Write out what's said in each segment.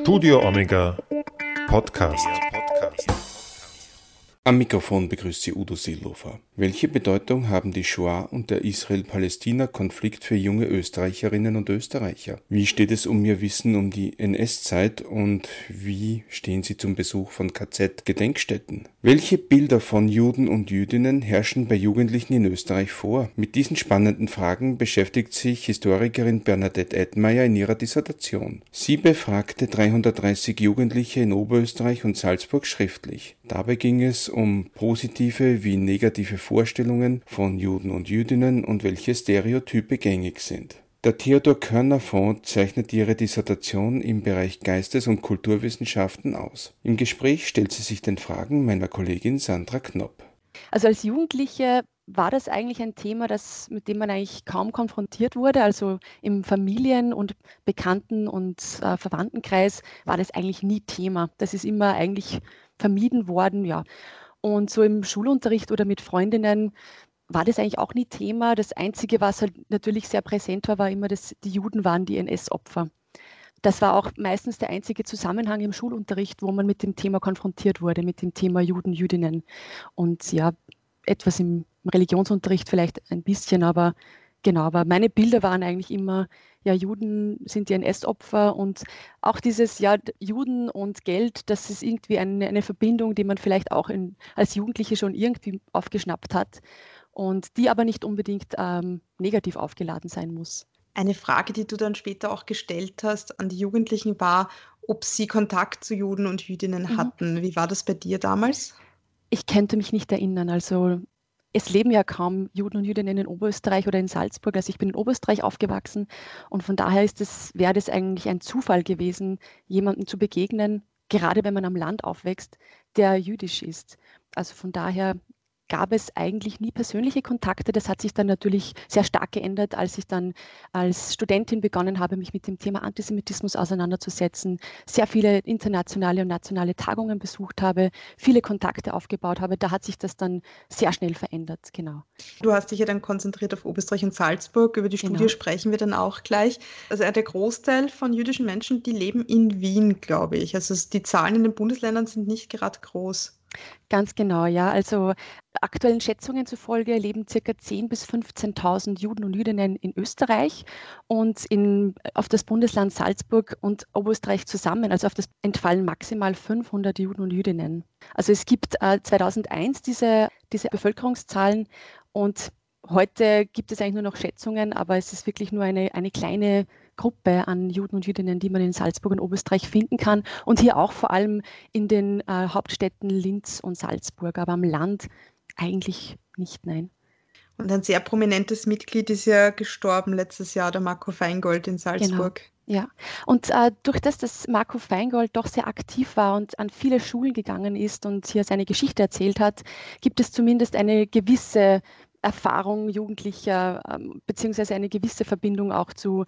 Studio Omega Podcast. Am Mikrofon begrüßt Sie Udo Seelofer. Welche Bedeutung haben die Shoah und der Israel-Palästina-Konflikt für junge Österreicherinnen und Österreicher? Wie steht es um ihr Wissen um die NS-Zeit und wie stehen sie zum Besuch von KZ-Gedenkstätten? Welche Bilder von Juden und Jüdinnen herrschen bei Jugendlichen in Österreich vor? Mit diesen spannenden Fragen beschäftigt sich Historikerin Bernadette Edmeier in ihrer Dissertation. Sie befragte 330 Jugendliche in Oberösterreich und Salzburg schriftlich. Dabei ging es um positive wie negative Vorstellungen von Juden und Jüdinnen und welche Stereotype gängig sind. Der Theodor Körner Fonds zeichnet ihre Dissertation im Bereich Geistes- und Kulturwissenschaften aus. Im Gespräch stellt sie sich den Fragen meiner Kollegin Sandra Knopp. Also als Jugendliche war das eigentlich ein Thema, das, mit dem man eigentlich kaum konfrontiert wurde. Also im Familien- und Bekannten- und äh, Verwandtenkreis war das eigentlich nie Thema. Das ist immer eigentlich vermieden worden, ja. Und so im Schulunterricht oder mit Freundinnen war das eigentlich auch nie Thema. Das Einzige, was halt natürlich sehr präsent war, war immer, dass die Juden waren die NS-Opfer. Das war auch meistens der einzige Zusammenhang im Schulunterricht, wo man mit dem Thema konfrontiert wurde, mit dem Thema Juden, Jüdinnen. Und ja, etwas im Religionsunterricht vielleicht ein bisschen, aber genau, aber meine Bilder waren eigentlich immer ja, Juden sind die NS-Opfer und auch dieses, ja, Juden und Geld, das ist irgendwie eine, eine Verbindung, die man vielleicht auch in, als Jugendliche schon irgendwie aufgeschnappt hat und die aber nicht unbedingt ähm, negativ aufgeladen sein muss. Eine Frage, die du dann später auch gestellt hast an die Jugendlichen war, ob sie Kontakt zu Juden und Jüdinnen mhm. hatten. Wie war das bei dir damals? Ich könnte mich nicht erinnern. Also es leben ja kaum Juden und Jüdinnen in Oberösterreich oder in Salzburg. Also ich bin in Oberösterreich aufgewachsen und von daher ist es, wäre das eigentlich ein Zufall gewesen, jemandem zu begegnen, gerade wenn man am Land aufwächst, der jüdisch ist. Also von daher gab es eigentlich nie persönliche Kontakte. Das hat sich dann natürlich sehr stark geändert, als ich dann als Studentin begonnen habe, mich mit dem Thema Antisemitismus auseinanderzusetzen, sehr viele internationale und nationale Tagungen besucht habe, viele Kontakte aufgebaut habe. Da hat sich das dann sehr schnell verändert, genau. Du hast dich ja dann konzentriert auf Oberösterreich und Salzburg. Über die Studie genau. sprechen wir dann auch gleich. Also der Großteil von jüdischen Menschen, die leben in Wien, glaube ich. Also die Zahlen in den Bundesländern sind nicht gerade groß. Ganz genau, ja. Also aktuellen Schätzungen zufolge leben circa 10.000 bis 15.000 Juden und Jüdinnen in Österreich und in, auf das Bundesland Salzburg und Oberösterreich zusammen, also auf das entfallen maximal 500 Juden und Jüdinnen. Also es gibt äh, 2001 diese, diese Bevölkerungszahlen und heute gibt es eigentlich nur noch Schätzungen, aber es ist wirklich nur eine, eine kleine Gruppe an Juden und Jüdinnen, die man in Salzburg und Oberösterreich finden kann. Und hier auch vor allem in den äh, Hauptstädten Linz und Salzburg, aber am Land eigentlich nicht, nein. Und ein sehr prominentes Mitglied ist ja gestorben letztes Jahr, der Marco Feingold in Salzburg. Genau. Ja, und äh, durch das, dass Marco Feingold doch sehr aktiv war und an viele Schulen gegangen ist und hier seine Geschichte erzählt hat, gibt es zumindest eine gewisse Erfahrung Jugendlicher, ähm, beziehungsweise eine gewisse Verbindung auch zu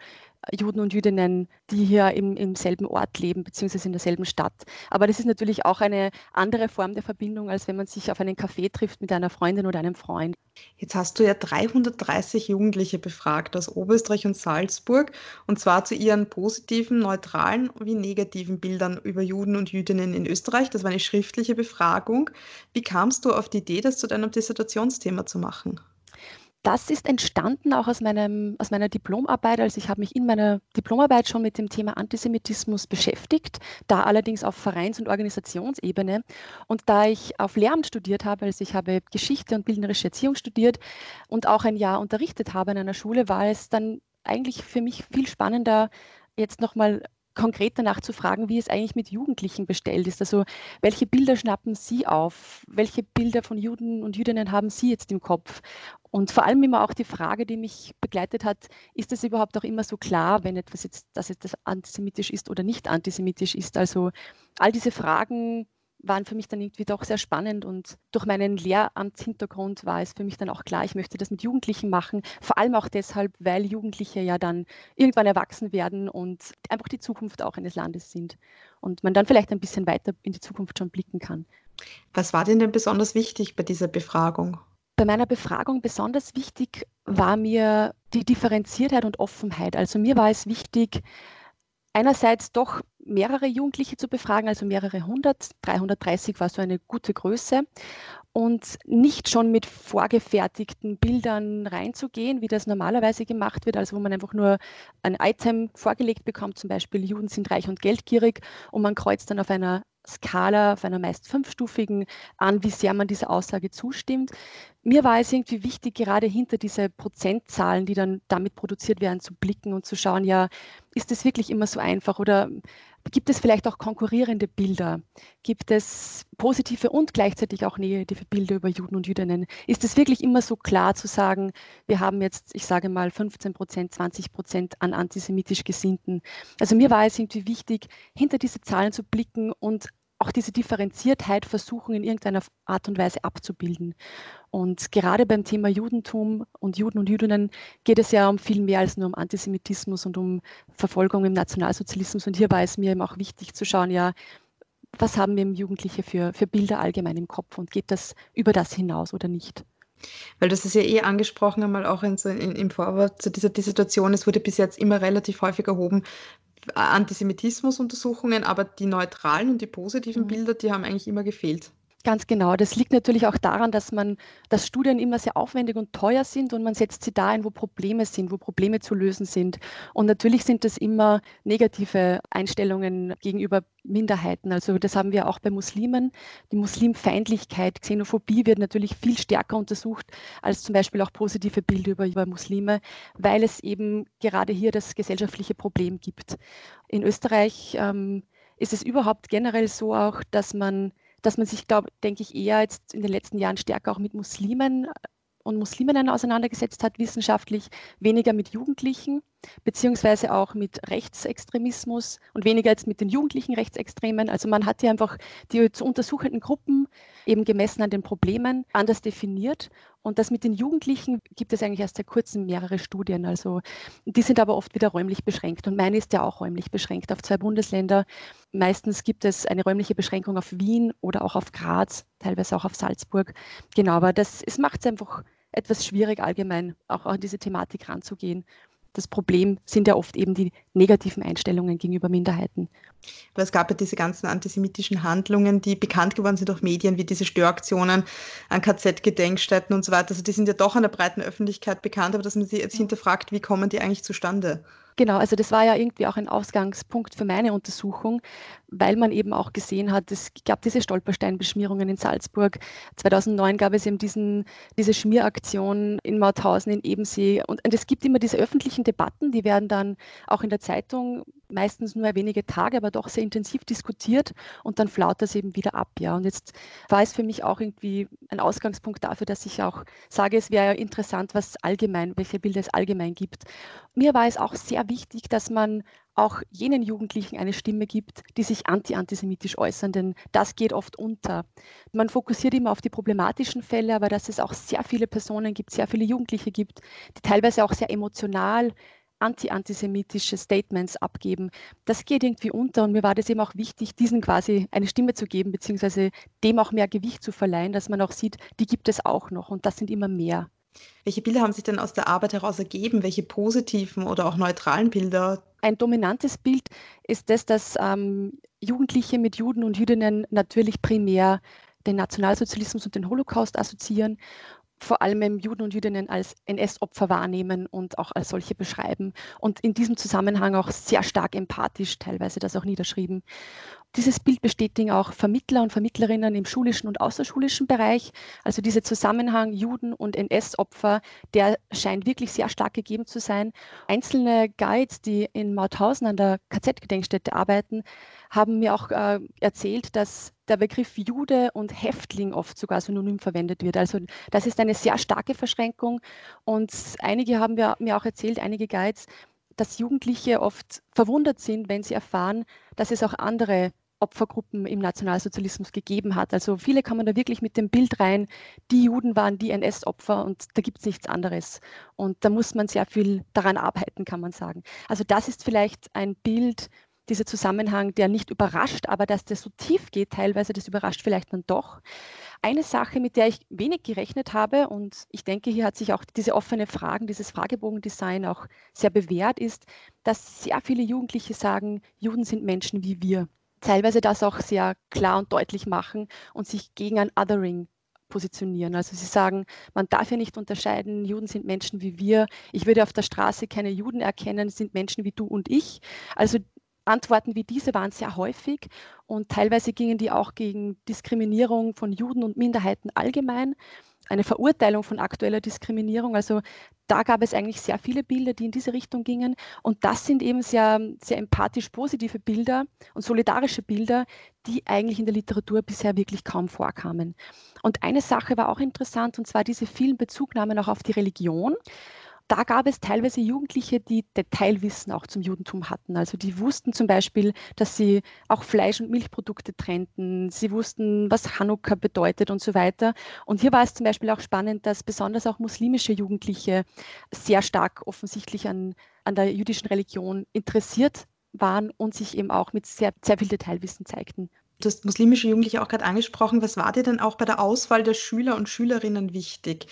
Juden und Jüdinnen, die hier im, im selben Ort leben, beziehungsweise in derselben Stadt. Aber das ist natürlich auch eine andere Form der Verbindung, als wenn man sich auf einen Café trifft mit einer Freundin oder einem Freund. Jetzt hast du ja 330 Jugendliche befragt aus Oberösterreich und Salzburg, und zwar zu ihren positiven, neutralen wie negativen Bildern über Juden und Jüdinnen in Österreich. Das war eine schriftliche Befragung. Wie kamst du auf die Idee, das zu deinem Dissertationsthema zu machen? Das ist entstanden auch aus, meinem, aus meiner Diplomarbeit. Also ich habe mich in meiner Diplomarbeit schon mit dem Thema Antisemitismus beschäftigt, da allerdings auf Vereins- und Organisationsebene. Und da ich auf Lehramt studiert habe, also ich habe Geschichte und bildnerische Erziehung studiert und auch ein Jahr unterrichtet habe in einer Schule, war es dann eigentlich für mich viel spannender, jetzt nochmal konkret danach zu fragen, wie es eigentlich mit Jugendlichen bestellt ist. Also welche Bilder schnappen Sie auf? Welche Bilder von Juden und Jüdinnen haben Sie jetzt im Kopf? Und vor allem immer auch die Frage, die mich begleitet hat, ist es überhaupt auch immer so klar, wenn etwas jetzt, dass etwas antisemitisch ist oder nicht antisemitisch ist? Also all diese Fragen waren für mich dann irgendwie doch sehr spannend und durch meinen Lehramtshintergrund war es für mich dann auch klar, ich möchte das mit Jugendlichen machen, vor allem auch deshalb, weil Jugendliche ja dann irgendwann erwachsen werden und einfach die Zukunft auch eines Landes sind und man dann vielleicht ein bisschen weiter in die Zukunft schon blicken kann. Was war denn denn besonders wichtig bei dieser Befragung? Bei meiner Befragung besonders wichtig war mir die Differenziertheit und Offenheit. Also mir war es wichtig, einerseits doch mehrere Jugendliche zu befragen, also mehrere hundert. 330 war so eine gute Größe. Und nicht schon mit vorgefertigten Bildern reinzugehen, wie das normalerweise gemacht wird, also wo man einfach nur ein Item vorgelegt bekommt, zum Beispiel Juden sind reich und geldgierig, und man kreuzt dann auf einer Skala, auf einer meist fünfstufigen an, wie sehr man dieser Aussage zustimmt. Mir war es irgendwie wichtig, gerade hinter diese Prozentzahlen, die dann damit produziert werden, zu blicken und zu schauen, ja, ist es wirklich immer so einfach oder Gibt es vielleicht auch konkurrierende Bilder? Gibt es positive und gleichzeitig auch negative Bilder über Juden und Jüdinnen? Ist es wirklich immer so klar zu sagen, wir haben jetzt, ich sage mal, 15 Prozent, 20 Prozent an antisemitisch Gesinnten? Also mir war es irgendwie wichtig, hinter diese Zahlen zu blicken und auch diese Differenziertheit versuchen, in irgendeiner Art und Weise abzubilden. Und gerade beim Thema Judentum und Juden und Jüdinnen geht es ja um viel mehr als nur um Antisemitismus und um Verfolgung im Nationalsozialismus. Und hier war es mir eben auch wichtig zu schauen, ja, was haben wir im Jugendliche für, für Bilder allgemein im Kopf und geht das über das hinaus oder nicht? Weil das ist ja eh angesprochen, einmal auch in so in, im Vorwort zu dieser die Situation, es wurde bis jetzt immer relativ häufig erhoben, Antisemitismusuntersuchungen, aber die neutralen und die positiven mhm. Bilder, die haben eigentlich immer gefehlt. Ganz genau. Das liegt natürlich auch daran, dass man, dass Studien immer sehr aufwendig und teuer sind und man setzt sie da ein, wo Probleme sind, wo Probleme zu lösen sind. Und natürlich sind das immer negative Einstellungen gegenüber Minderheiten. Also das haben wir auch bei Muslimen. Die Muslimfeindlichkeit, Xenophobie wird natürlich viel stärker untersucht als zum Beispiel auch positive Bilder über, über Muslime, weil es eben gerade hier das gesellschaftliche Problem gibt. In Österreich ähm, ist es überhaupt generell so auch, dass man dass man sich, glaube denke ich, eher jetzt in den letzten Jahren stärker auch mit Muslimen und Musliminnen auseinandergesetzt hat, wissenschaftlich, weniger mit Jugendlichen beziehungsweise auch mit Rechtsextremismus und weniger jetzt mit den jugendlichen Rechtsextremen. Also man hat hier einfach die zu untersuchenden Gruppen eben gemessen an den Problemen anders definiert. Und das mit den Jugendlichen gibt es eigentlich erst seit kurzem mehrere Studien. Also die sind aber oft wieder räumlich beschränkt. Und meine ist ja auch räumlich beschränkt auf zwei Bundesländer. Meistens gibt es eine räumliche Beschränkung auf Wien oder auch auf Graz, teilweise auch auf Salzburg. Genau, aber das es macht es einfach etwas schwierig, allgemein auch an diese Thematik ranzugehen das Problem sind ja oft eben die negativen Einstellungen gegenüber Minderheiten. Aber es gab ja diese ganzen antisemitischen Handlungen, die bekannt geworden sind durch Medien, wie diese Störaktionen an KZ-Gedenkstätten und so weiter. Also die sind ja doch an der breiten Öffentlichkeit bekannt, aber dass man sie jetzt hinterfragt, wie kommen die eigentlich zustande? Genau, also das war ja irgendwie auch ein Ausgangspunkt für meine Untersuchung, weil man eben auch gesehen hat, es gab diese Stolpersteinbeschmierungen in Salzburg. 2009 gab es eben diesen, diese Schmieraktion in Mauthausen, in Ebensee. Und, und es gibt immer diese öffentlichen Debatten, die werden dann auch in der Zeitung meistens nur wenige Tage, aber doch sehr intensiv diskutiert und dann flaut das eben wieder ab. Ja. Und jetzt war es für mich auch irgendwie ein Ausgangspunkt dafür, dass ich auch sage, es wäre ja interessant, was allgemein, welche Bilder es allgemein gibt. Mir war es auch sehr wichtig, dass man auch jenen Jugendlichen eine Stimme gibt, die sich anti-antisemitisch äußern, denn das geht oft unter. Man fokussiert immer auf die problematischen Fälle, aber dass es auch sehr viele Personen gibt, sehr viele Jugendliche gibt, die teilweise auch sehr emotional anti-antisemitische Statements abgeben. Das geht irgendwie unter und mir war das eben auch wichtig, diesen quasi eine Stimme zu geben, beziehungsweise dem auch mehr Gewicht zu verleihen, dass man auch sieht, die gibt es auch noch und das sind immer mehr. Welche Bilder haben sich denn aus der Arbeit heraus ergeben? Welche positiven oder auch neutralen Bilder? Ein dominantes Bild ist das, dass ähm, Jugendliche mit Juden und Jüdinnen natürlich primär den Nationalsozialismus und den Holocaust assoziieren, vor allem Juden und Jüdinnen als NS-Opfer wahrnehmen und auch als solche beschreiben und in diesem Zusammenhang auch sehr stark empathisch teilweise das auch niederschrieben. Dieses Bild bestätigen auch Vermittler und Vermittlerinnen im schulischen und außerschulischen Bereich. Also dieser Zusammenhang Juden und NS-Opfer, der scheint wirklich sehr stark gegeben zu sein. Einzelne Guides, die in Mauthausen an der KZ-Gedenkstätte arbeiten, haben mir auch äh, erzählt, dass der Begriff Jude und Häftling oft sogar synonym verwendet wird. Also das ist eine sehr starke Verschränkung. Und einige haben mir auch erzählt, einige Guides, dass Jugendliche oft verwundert sind, wenn sie erfahren, dass es auch andere Opfergruppen im Nationalsozialismus gegeben hat. Also viele kommen da wirklich mit dem Bild rein, die Juden waren die NS-Opfer und da gibt es nichts anderes. Und da muss man sehr viel daran arbeiten, kann man sagen. Also das ist vielleicht ein Bild, dieser Zusammenhang, der nicht überrascht, aber dass der so tief geht teilweise, das überrascht vielleicht dann doch. Eine Sache, mit der ich wenig gerechnet habe, und ich denke, hier hat sich auch diese offene Fragen, dieses Fragebogendesign auch sehr bewährt, ist, dass sehr viele Jugendliche sagen, Juden sind Menschen wie wir. Teilweise das auch sehr klar und deutlich machen und sich gegen ein Othering positionieren. Also sie sagen, man darf ja nicht unterscheiden, Juden sind Menschen wie wir. Ich würde auf der Straße keine Juden erkennen, sind Menschen wie du und ich. Also Antworten wie diese waren sehr häufig und teilweise gingen die auch gegen Diskriminierung von Juden und Minderheiten allgemein, eine Verurteilung von aktueller Diskriminierung. Also da gab es eigentlich sehr viele Bilder, die in diese Richtung gingen. Und das sind eben sehr, sehr empathisch positive Bilder und solidarische Bilder, die eigentlich in der Literatur bisher wirklich kaum vorkamen. Und eine Sache war auch interessant, und zwar diese vielen Bezugnahmen auch auf die Religion da gab es teilweise Jugendliche, die Detailwissen auch zum Judentum hatten. Also die wussten zum Beispiel, dass sie auch Fleisch- und Milchprodukte trennten. Sie wussten, was Hanukkah bedeutet und so weiter. Und hier war es zum Beispiel auch spannend, dass besonders auch muslimische Jugendliche sehr stark offensichtlich an, an der jüdischen Religion interessiert waren und sich eben auch mit sehr, sehr viel Detailwissen zeigten. Du hast muslimische Jugendliche auch gerade angesprochen. Was war dir denn auch bei der Auswahl der Schüler und Schülerinnen wichtig?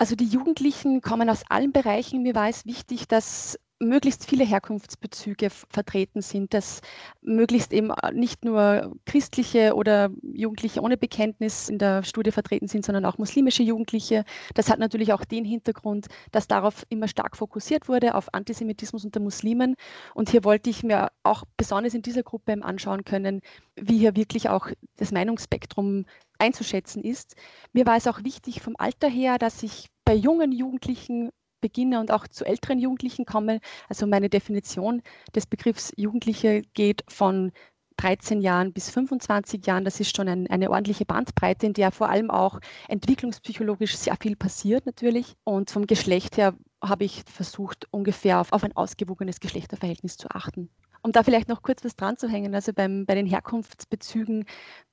Also die Jugendlichen kommen aus allen Bereichen. Mir war es wichtig, dass möglichst viele Herkunftsbezüge vertreten sind, dass möglichst eben äh, nicht nur christliche oder Jugendliche ohne Bekenntnis in der Studie vertreten sind, sondern auch muslimische Jugendliche. Das hat natürlich auch den Hintergrund, dass darauf immer stark fokussiert wurde, auf Antisemitismus unter Muslimen. Und hier wollte ich mir auch besonders in dieser Gruppe anschauen können, wie hier wirklich auch das Meinungsspektrum einzuschätzen ist. Mir war es auch wichtig vom Alter her, dass ich bei jungen Jugendlichen beginne und auch zu älteren Jugendlichen komme. Also meine Definition des Begriffs Jugendliche geht von 13 Jahren bis 25 Jahren. Das ist schon ein, eine ordentliche Bandbreite, in der vor allem auch entwicklungspsychologisch sehr viel passiert natürlich. Und vom Geschlecht her habe ich versucht, ungefähr auf, auf ein ausgewogenes Geschlechterverhältnis zu achten. Um da vielleicht noch kurz was dran zu hängen, also beim, bei den Herkunftsbezügen,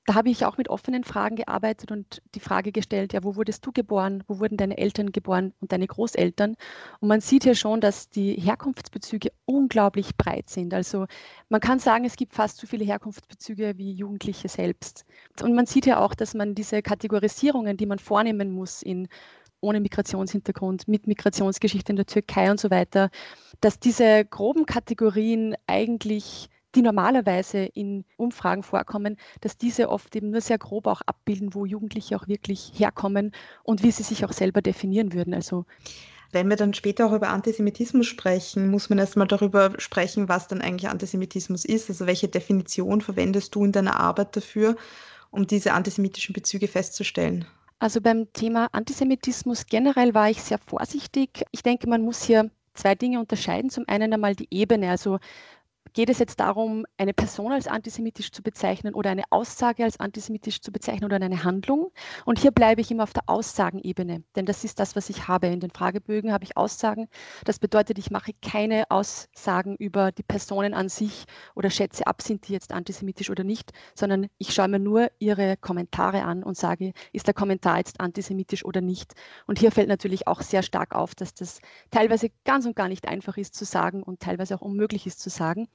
da habe ich auch mit offenen Fragen gearbeitet und die Frage gestellt, ja, wo wurdest du geboren, wo wurden deine Eltern geboren und deine Großeltern? Und man sieht ja schon, dass die Herkunftsbezüge unglaublich breit sind. Also man kann sagen, es gibt fast so viele Herkunftsbezüge wie Jugendliche selbst. Und man sieht ja auch, dass man diese Kategorisierungen, die man vornehmen muss in ohne Migrationshintergrund, mit Migrationsgeschichte in der Türkei und so weiter, dass diese groben Kategorien eigentlich die normalerweise in Umfragen vorkommen, dass diese oft eben nur sehr grob auch abbilden, wo Jugendliche auch wirklich herkommen und wie sie sich auch selber definieren würden. Also wenn wir dann später auch über Antisemitismus sprechen, muss man erstmal darüber sprechen, was dann eigentlich Antisemitismus ist. Also welche Definition verwendest du in deiner Arbeit dafür, um diese antisemitischen Bezüge festzustellen? Also beim Thema Antisemitismus generell war ich sehr vorsichtig. Ich denke, man muss hier zwei Dinge unterscheiden. Zum einen einmal die Ebene, also Geht es jetzt darum, eine Person als antisemitisch zu bezeichnen oder eine Aussage als antisemitisch zu bezeichnen oder eine Handlung? Und hier bleibe ich immer auf der Aussagenebene, denn das ist das, was ich habe. In den Fragebögen habe ich Aussagen. Das bedeutet, ich mache keine Aussagen über die Personen an sich oder schätze ab, sind die jetzt antisemitisch oder nicht, sondern ich schaue mir nur ihre Kommentare an und sage, ist der Kommentar jetzt antisemitisch oder nicht? Und hier fällt natürlich auch sehr stark auf, dass das teilweise ganz und gar nicht einfach ist zu sagen und teilweise auch unmöglich ist zu sagen.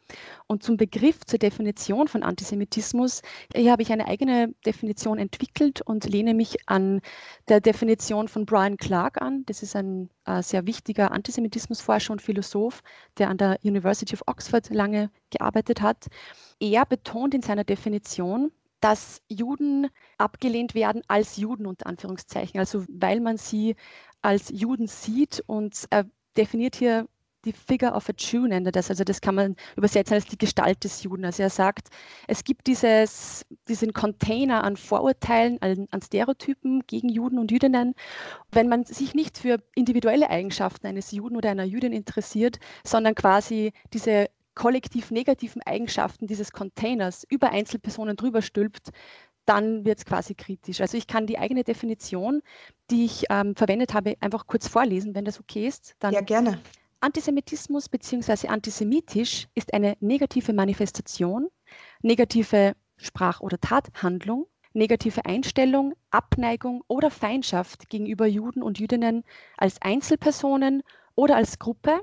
Und zum Begriff, zur Definition von Antisemitismus, hier habe ich eine eigene Definition entwickelt und lehne mich an der Definition von Brian Clark an. Das ist ein äh, sehr wichtiger Antisemitismusforscher und Philosoph, der an der University of Oxford lange gearbeitet hat. Er betont in seiner Definition, dass Juden abgelehnt werden als Juden unter Anführungszeichen, also weil man sie als Juden sieht und er definiert hier die Figure of a Jew nennt er das. Also das kann man übersetzen als die Gestalt des Juden. Also er sagt, es gibt dieses, diesen Container an Vorurteilen, an, an Stereotypen gegen Juden und Jüdinnen. Wenn man sich nicht für individuelle Eigenschaften eines Juden oder einer Jüdin interessiert, sondern quasi diese kollektiv negativen Eigenschaften dieses Containers über Einzelpersonen drüber stülpt, dann wird es quasi kritisch. Also ich kann die eigene Definition, die ich ähm, verwendet habe, einfach kurz vorlesen, wenn das okay ist. Dann ja, gerne. Antisemitismus bzw. antisemitisch ist eine negative Manifestation, negative Sprach- oder Tathandlung, negative Einstellung, Abneigung oder Feindschaft gegenüber Juden und Jüdinnen als Einzelpersonen oder als Gruppe,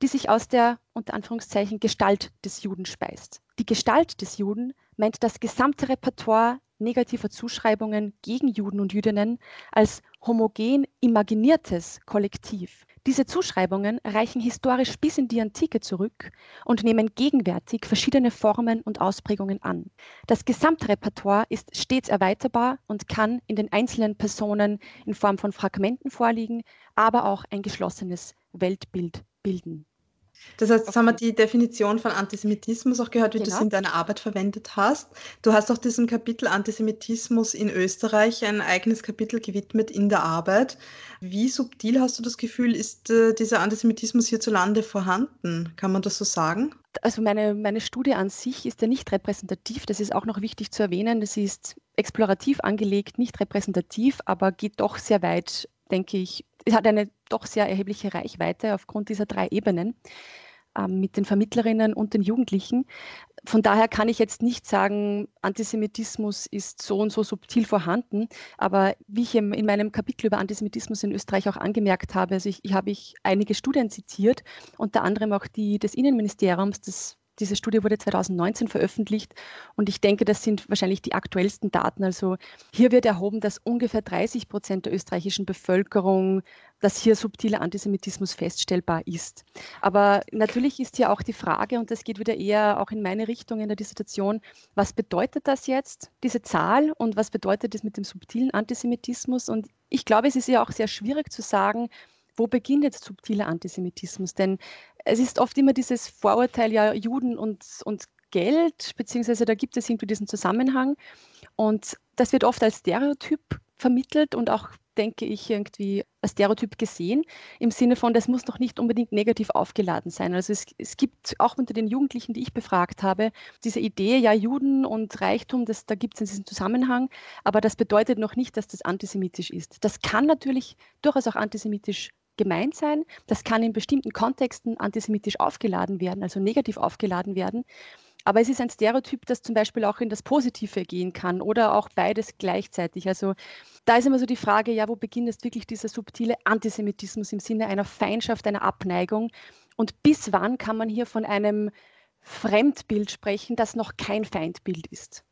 die sich aus der unter Anführungszeichen Gestalt des Juden speist. Die Gestalt des Juden meint das gesamte Repertoire negativer Zuschreibungen gegen Juden und Jüdinnen als homogen imaginiertes Kollektiv. Diese Zuschreibungen reichen historisch bis in die Antike zurück und nehmen gegenwärtig verschiedene Formen und Ausprägungen an. Das Gesamtrepertoire ist stets erweiterbar und kann in den einzelnen Personen in Form von Fragmenten vorliegen, aber auch ein geschlossenes Weltbild bilden. Das heißt, jetzt haben wir die Definition von Antisemitismus auch gehört, wie genau. du es in deiner Arbeit verwendet hast. Du hast auch diesem Kapitel Antisemitismus in Österreich ein eigenes Kapitel gewidmet in der Arbeit. Wie subtil hast du das Gefühl, ist äh, dieser Antisemitismus hierzulande vorhanden? Kann man das so sagen? Also meine, meine Studie an sich ist ja nicht repräsentativ. Das ist auch noch wichtig zu erwähnen. Das ist explorativ angelegt, nicht repräsentativ, aber geht doch sehr weit, denke ich, hat eine doch sehr erhebliche Reichweite aufgrund dieser drei Ebenen ähm, mit den Vermittlerinnen und den Jugendlichen. Von daher kann ich jetzt nicht sagen, Antisemitismus ist so und so subtil vorhanden. Aber wie ich in meinem Kapitel über Antisemitismus in Österreich auch angemerkt habe, also ich, ich habe ich einige Studien zitiert, unter anderem auch die des Innenministeriums, das diese Studie wurde 2019 veröffentlicht und ich denke, das sind wahrscheinlich die aktuellsten Daten. Also hier wird erhoben, dass ungefähr 30 Prozent der österreichischen Bevölkerung, dass hier subtiler Antisemitismus feststellbar ist. Aber natürlich ist hier auch die Frage, und das geht wieder eher auch in meine Richtung in der Dissertation, was bedeutet das jetzt, diese Zahl, und was bedeutet das mit dem subtilen Antisemitismus? Und ich glaube, es ist ja auch sehr schwierig zu sagen, wo beginnt jetzt subtiler Antisemitismus? Denn es ist oft immer dieses Vorurteil, ja, Juden und, und Geld, beziehungsweise da gibt es irgendwie diesen Zusammenhang. Und das wird oft als Stereotyp vermittelt und auch, denke ich, irgendwie als Stereotyp gesehen, im Sinne von, das muss noch nicht unbedingt negativ aufgeladen sein. Also es, es gibt auch unter den Jugendlichen, die ich befragt habe, diese Idee, ja, Juden und Reichtum, das, da gibt es diesen Zusammenhang, aber das bedeutet noch nicht, dass das antisemitisch ist. Das kann natürlich durchaus auch antisemitisch gemeint sein. Das kann in bestimmten Kontexten antisemitisch aufgeladen werden, also negativ aufgeladen werden. Aber es ist ein Stereotyp, das zum Beispiel auch in das Positive gehen kann oder auch beides gleichzeitig. Also da ist immer so die Frage, ja, wo beginnt jetzt wirklich dieser subtile Antisemitismus im Sinne einer Feindschaft, einer Abneigung? Und bis wann kann man hier von einem Fremdbild sprechen, das noch kein Feindbild ist?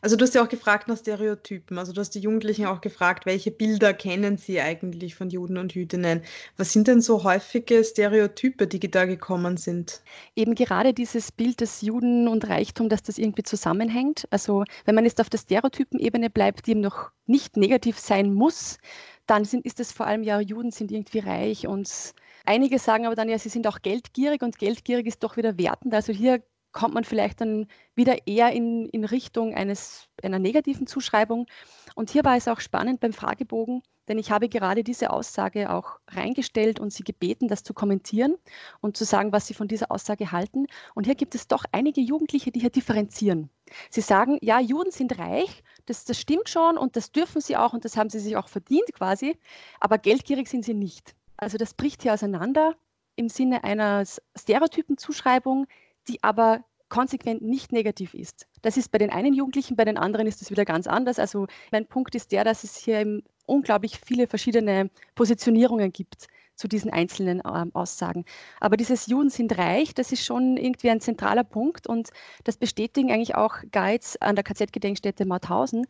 Also du hast ja auch gefragt nach Stereotypen. Also du hast die Jugendlichen auch gefragt, welche Bilder kennen sie eigentlich von Juden und Jüdinnen? Was sind denn so häufige Stereotype, die da gekommen sind? Eben gerade dieses Bild des Juden und Reichtum, dass das irgendwie zusammenhängt. Also wenn man jetzt auf der Stereotypenebene bleibt, die eben noch nicht negativ sein muss, dann sind, ist es vor allem ja, Juden sind irgendwie reich und Einige sagen aber dann ja, sie sind auch geldgierig und geldgierig ist doch wieder wertend. Also hier kommt man vielleicht dann wieder eher in, in Richtung eines, einer negativen Zuschreibung. Und hier war es auch spannend beim Fragebogen, denn ich habe gerade diese Aussage auch reingestellt und Sie gebeten, das zu kommentieren und zu sagen, was Sie von dieser Aussage halten. Und hier gibt es doch einige Jugendliche, die hier differenzieren. Sie sagen, ja, Juden sind reich, das, das stimmt schon und das dürfen sie auch und das haben sie sich auch verdient quasi, aber geldgierig sind sie nicht. Also das bricht hier auseinander im Sinne einer Stereotypenzuschreibung, die aber konsequent nicht negativ ist. Das ist bei den einen Jugendlichen, bei den anderen ist es wieder ganz anders. Also mein Punkt ist der, dass es hier unglaublich viele verschiedene Positionierungen gibt zu diesen einzelnen ähm, Aussagen. Aber dieses Juden sind reich, das ist schon irgendwie ein zentraler Punkt und das bestätigen eigentlich auch Guides an der KZ-Gedenkstätte Mauthausen,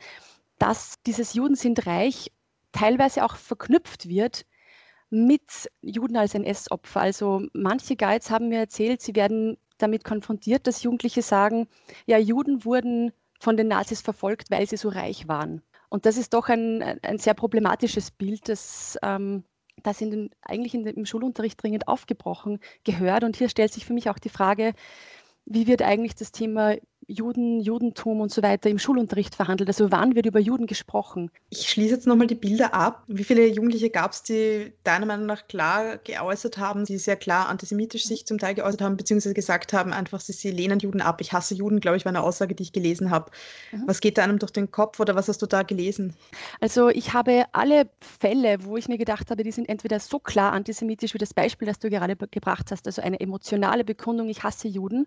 dass dieses Juden sind reich teilweise auch verknüpft wird mit Juden als NS-Opfer. Also manche Guides haben mir erzählt, sie werden damit konfrontiert, dass Jugendliche sagen, ja, Juden wurden von den Nazis verfolgt, weil sie so reich waren. Und das ist doch ein, ein sehr problematisches Bild, das, ähm, das in den, eigentlich in im Schulunterricht dringend aufgebrochen gehört. Und hier stellt sich für mich auch die Frage, wie wird eigentlich das Thema Juden, Judentum und so weiter im Schulunterricht verhandelt? Also wann wird über Juden gesprochen? Ich schließe jetzt nochmal die Bilder ab. Wie viele Jugendliche gab es, die deiner Meinung nach klar geäußert haben, die sehr klar antisemitisch sich zum Teil geäußert haben, beziehungsweise gesagt haben, einfach, sie, sie lehnen Juden ab. Ich hasse Juden, glaube ich, war eine Aussage, die ich gelesen habe. Mhm. Was geht da einem durch den Kopf oder was hast du da gelesen? Also ich habe alle Fälle, wo ich mir gedacht habe, die sind entweder so klar antisemitisch wie das Beispiel, das du gerade gebracht hast, also eine emotionale Bekundung, ich hasse Juden,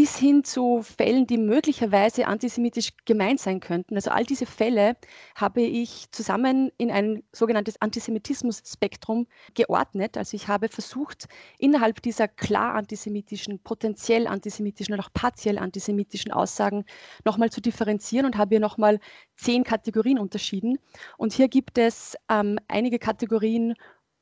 bis hin zu Fällen, die möglicherweise antisemitisch gemeint sein könnten. Also all diese Fälle habe ich zusammen in ein sogenanntes Antisemitismus-Spektrum geordnet. Also ich habe versucht, innerhalb dieser klar antisemitischen, potenziell antisemitischen und auch partiell antisemitischen Aussagen nochmal zu differenzieren und habe hier nochmal zehn Kategorien unterschieden. Und hier gibt es ähm, einige Kategorien,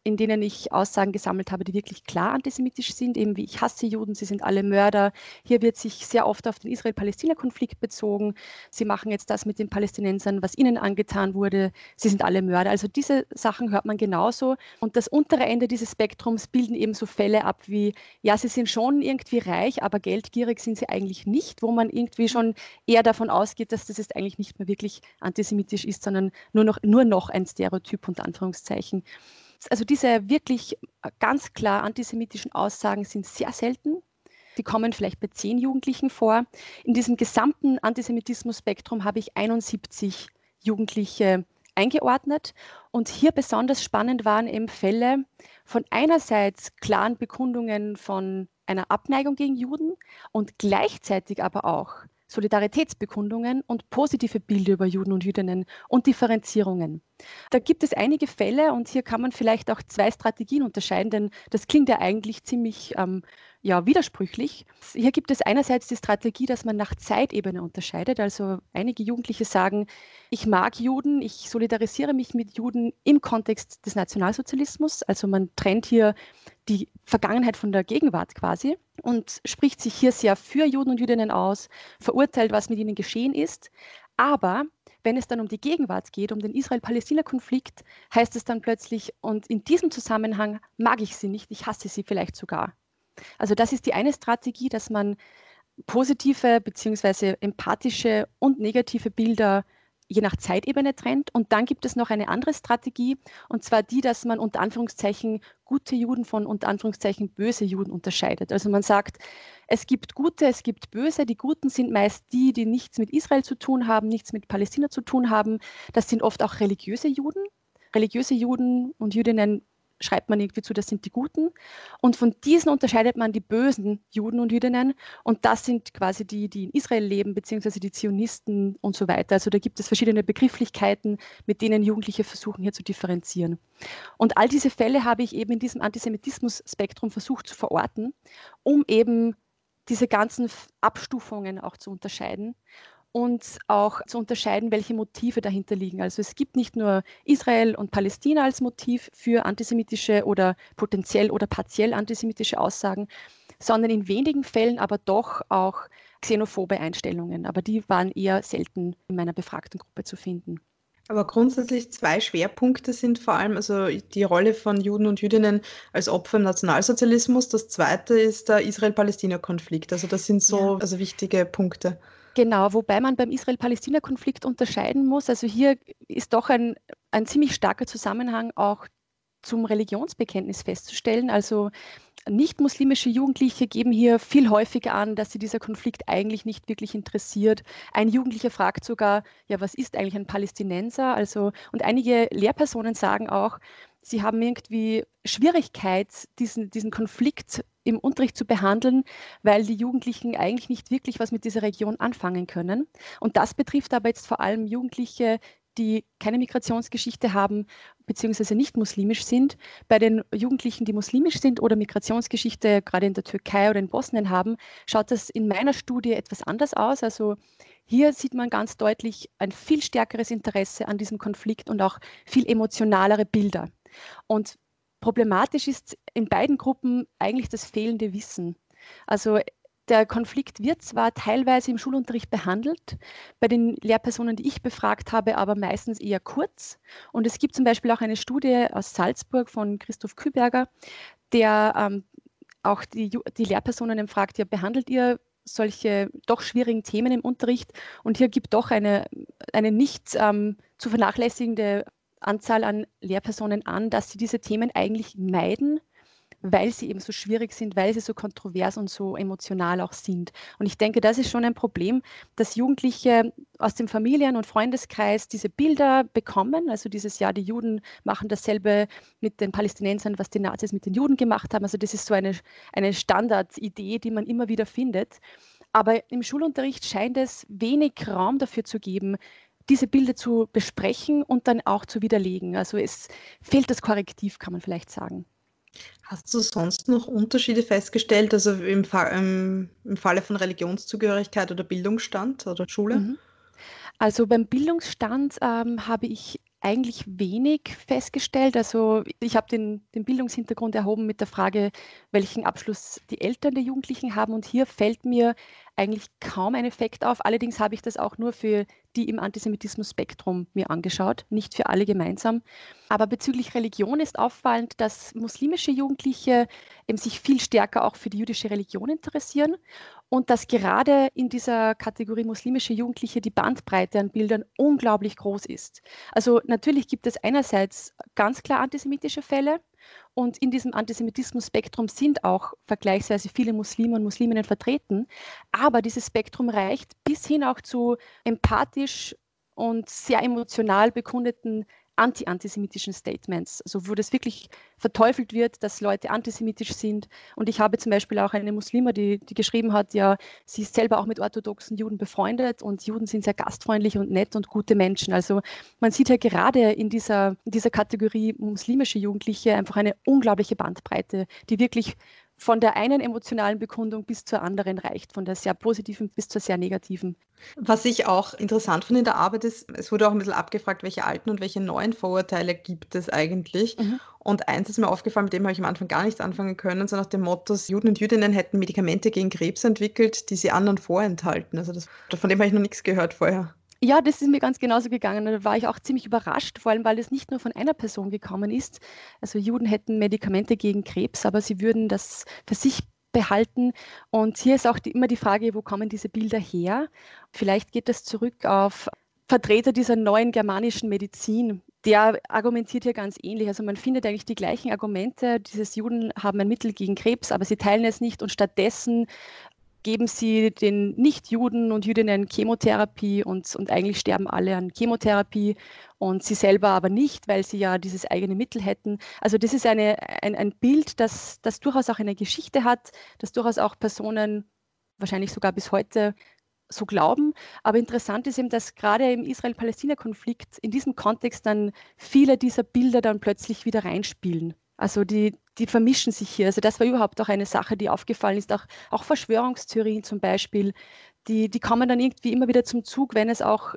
in denen ich Aussagen gesammelt habe, die wirklich klar antisemitisch sind, eben wie ich hasse Juden, sie sind alle Mörder. Hier wird sich sehr oft auf den Israel-Palästina-Konflikt bezogen. Sie machen jetzt das mit den Palästinensern, was ihnen angetan wurde. Sie sind alle Mörder. Also diese Sachen hört man genauso. Und das untere Ende dieses Spektrums bilden eben so Fälle ab wie, ja, sie sind schon irgendwie reich, aber geldgierig sind sie eigentlich nicht, wo man irgendwie schon eher davon ausgeht, dass das jetzt eigentlich nicht mehr wirklich antisemitisch ist, sondern nur noch, nur noch ein Stereotyp unter Anführungszeichen. Also diese wirklich äh, ganz klar antisemitischen Aussagen sind sehr selten. Die kommen vielleicht bei zehn Jugendlichen vor. In diesem gesamten Antisemitismus-Spektrum habe ich 71 Jugendliche eingeordnet. Und hier besonders spannend waren eben Fälle von einerseits klaren Bekundungen von einer Abneigung gegen Juden und gleichzeitig aber auch Solidaritätsbekundungen und positive Bilder über Juden und Jüdinnen und Differenzierungen. Da gibt es einige Fälle und hier kann man vielleicht auch zwei Strategien unterscheiden, denn das klingt ja eigentlich ziemlich ähm, ja, widersprüchlich. Hier gibt es einerseits die Strategie, dass man nach Zeitebene unterscheidet. Also einige Jugendliche sagen, ich mag Juden, ich solidarisiere mich mit Juden im Kontext des Nationalsozialismus. Also man trennt hier die Vergangenheit von der Gegenwart quasi und spricht sich hier sehr für Juden und Jüdinnen aus, verurteilt, was mit ihnen geschehen ist. Aber wenn es dann um die Gegenwart geht, um den Israel-Palästina-Konflikt, heißt es dann plötzlich, und in diesem Zusammenhang mag ich sie nicht, ich hasse sie vielleicht sogar. Also das ist die eine Strategie, dass man positive bzw. empathische und negative Bilder je nach Zeitebene trennt. Und dann gibt es noch eine andere Strategie, und zwar die, dass man unter Anführungszeichen gute Juden von unter Anführungszeichen böse Juden unterscheidet. Also man sagt, es gibt gute, es gibt böse. Die Guten sind meist die, die nichts mit Israel zu tun haben, nichts mit Palästina zu tun haben. Das sind oft auch religiöse Juden. Religiöse Juden und Jüdinnen schreibt man irgendwie zu, das sind die Guten. Und von diesen unterscheidet man die bösen Juden und Jüdinnen. Und das sind quasi die, die in Israel leben, beziehungsweise die Zionisten und so weiter. Also da gibt es verschiedene Begrifflichkeiten, mit denen Jugendliche versuchen hier zu differenzieren. Und all diese Fälle habe ich eben in diesem Antisemitismus-Spektrum versucht zu verorten, um eben diese ganzen Abstufungen auch zu unterscheiden und auch zu unterscheiden, welche Motive dahinter liegen. Also es gibt nicht nur Israel und Palästina als Motiv für antisemitische oder potenziell oder partiell antisemitische Aussagen, sondern in wenigen Fällen aber doch auch xenophobe Einstellungen. Aber die waren eher selten in meiner befragten Gruppe zu finden. Aber grundsätzlich zwei Schwerpunkte sind vor allem also die Rolle von Juden und Jüdinnen als Opfer im Nationalsozialismus. Das zweite ist der Israel-Palästina-Konflikt. Also das sind so ja. also wichtige Punkte. Genau, wobei man beim Israel-Palästina-Konflikt unterscheiden muss. Also hier ist doch ein, ein ziemlich starker Zusammenhang auch zum Religionsbekenntnis festzustellen. Also nicht-muslimische Jugendliche geben hier viel häufiger an, dass sie dieser Konflikt eigentlich nicht wirklich interessiert. Ein Jugendlicher fragt sogar, ja, was ist eigentlich ein Palästinenser? Also, und einige Lehrpersonen sagen auch, sie haben irgendwie Schwierigkeit, diesen, diesen Konflikt im Unterricht zu behandeln, weil die Jugendlichen eigentlich nicht wirklich was mit dieser Region anfangen können. Und das betrifft aber jetzt vor allem Jugendliche, die keine Migrationsgeschichte haben beziehungsweise nicht muslimisch sind. Bei den Jugendlichen, die muslimisch sind oder Migrationsgeschichte gerade in der Türkei oder in Bosnien haben, schaut das in meiner Studie etwas anders aus. Also hier sieht man ganz deutlich ein viel stärkeres Interesse an diesem Konflikt und auch viel emotionalere Bilder. Und problematisch ist in beiden Gruppen eigentlich das fehlende Wissen. Also der Konflikt wird zwar teilweise im Schulunterricht behandelt, bei den Lehrpersonen, die ich befragt habe, aber meistens eher kurz. Und es gibt zum Beispiel auch eine Studie aus Salzburg von Christoph Küberger, der ähm, auch die, die Lehrpersonen fragt, ja, behandelt ihr solche doch schwierigen Themen im Unterricht? Und hier gibt doch eine, eine nicht ähm, zu vernachlässigende Anzahl an Lehrpersonen an, dass sie diese Themen eigentlich meiden, weil sie eben so schwierig sind, weil sie so kontrovers und so emotional auch sind. Und ich denke, das ist schon ein Problem, dass Jugendliche aus dem Familien- und Freundeskreis diese Bilder bekommen. Also dieses Jahr, die Juden machen dasselbe mit den Palästinensern, was die Nazis mit den Juden gemacht haben. Also das ist so eine, eine Standardidee, die man immer wieder findet. Aber im Schulunterricht scheint es wenig Raum dafür zu geben, diese Bilder zu besprechen und dann auch zu widerlegen. Also es fehlt das Korrektiv, kann man vielleicht sagen. Hast du sonst noch Unterschiede festgestellt, also im, Fa im, im Falle von Religionszugehörigkeit oder Bildungsstand oder Schule? Mhm. Also beim Bildungsstand ähm, habe ich eigentlich wenig festgestellt. Also ich habe den, den Bildungshintergrund erhoben mit der Frage, welchen Abschluss die Eltern der Jugendlichen haben. Und hier fällt mir eigentlich kaum ein Effekt auf. Allerdings habe ich das auch nur für die im Antisemitismus-Spektrum mir angeschaut, nicht für alle gemeinsam. Aber bezüglich Religion ist auffallend, dass muslimische Jugendliche eben sich viel stärker auch für die jüdische Religion interessieren und dass gerade in dieser Kategorie muslimische Jugendliche die Bandbreite an Bildern unglaublich groß ist. Also natürlich gibt es einerseits ganz klar antisemitische Fälle, und in diesem Antisemitismus-Spektrum sind auch vergleichsweise viele Muslime und Musliminnen vertreten. Aber dieses Spektrum reicht bis hin auch zu empathisch und sehr emotional bekundeten anti-antisemitischen Statements, also wo das wirklich verteufelt wird, dass Leute antisemitisch sind. Und ich habe zum Beispiel auch eine Muslima, die, die geschrieben hat, ja, sie ist selber auch mit orthodoxen Juden befreundet und Juden sind sehr gastfreundlich und nett und gute Menschen. Also man sieht ja gerade in dieser, in dieser Kategorie muslimische Jugendliche einfach eine unglaubliche Bandbreite, die wirklich von der einen emotionalen Bekundung bis zur anderen reicht, von der sehr positiven bis zur sehr negativen. Was ich auch interessant finde in der Arbeit ist, es wurde auch ein bisschen abgefragt, welche alten und welche neuen Vorurteile gibt es eigentlich. Mhm. Und eins ist mir aufgefallen, mit dem habe ich am Anfang gar nichts anfangen können, so nach dem Motto, Juden und Jüdinnen hätten Medikamente gegen Krebs entwickelt, die sie anderen vorenthalten. Also das, von dem habe ich noch nichts gehört vorher. Ja, das ist mir ganz genauso gegangen. Da war ich auch ziemlich überrascht, vor allem weil es nicht nur von einer Person gekommen ist. Also Juden hätten Medikamente gegen Krebs, aber sie würden das für sich behalten. Und hier ist auch die, immer die Frage, wo kommen diese Bilder her? Vielleicht geht das zurück auf Vertreter dieser neuen germanischen Medizin. Der argumentiert hier ganz ähnlich. Also man findet eigentlich die gleichen Argumente. Dieses Juden haben ein Mittel gegen Krebs, aber sie teilen es nicht und stattdessen geben sie den Nicht-Juden und Jüdinnen Chemotherapie und, und eigentlich sterben alle an Chemotherapie und sie selber aber nicht, weil sie ja dieses eigene Mittel hätten. Also das ist eine, ein, ein Bild, das, das durchaus auch eine Geschichte hat, das durchaus auch Personen wahrscheinlich sogar bis heute so glauben. Aber interessant ist eben, dass gerade im Israel-Palästina-Konflikt in diesem Kontext dann viele dieser Bilder dann plötzlich wieder reinspielen. Also die, die vermischen sich hier. Also das war überhaupt auch eine Sache, die aufgefallen ist. Auch, auch Verschwörungstheorien zum Beispiel, die, die kommen dann irgendwie immer wieder zum Zug, wenn es auch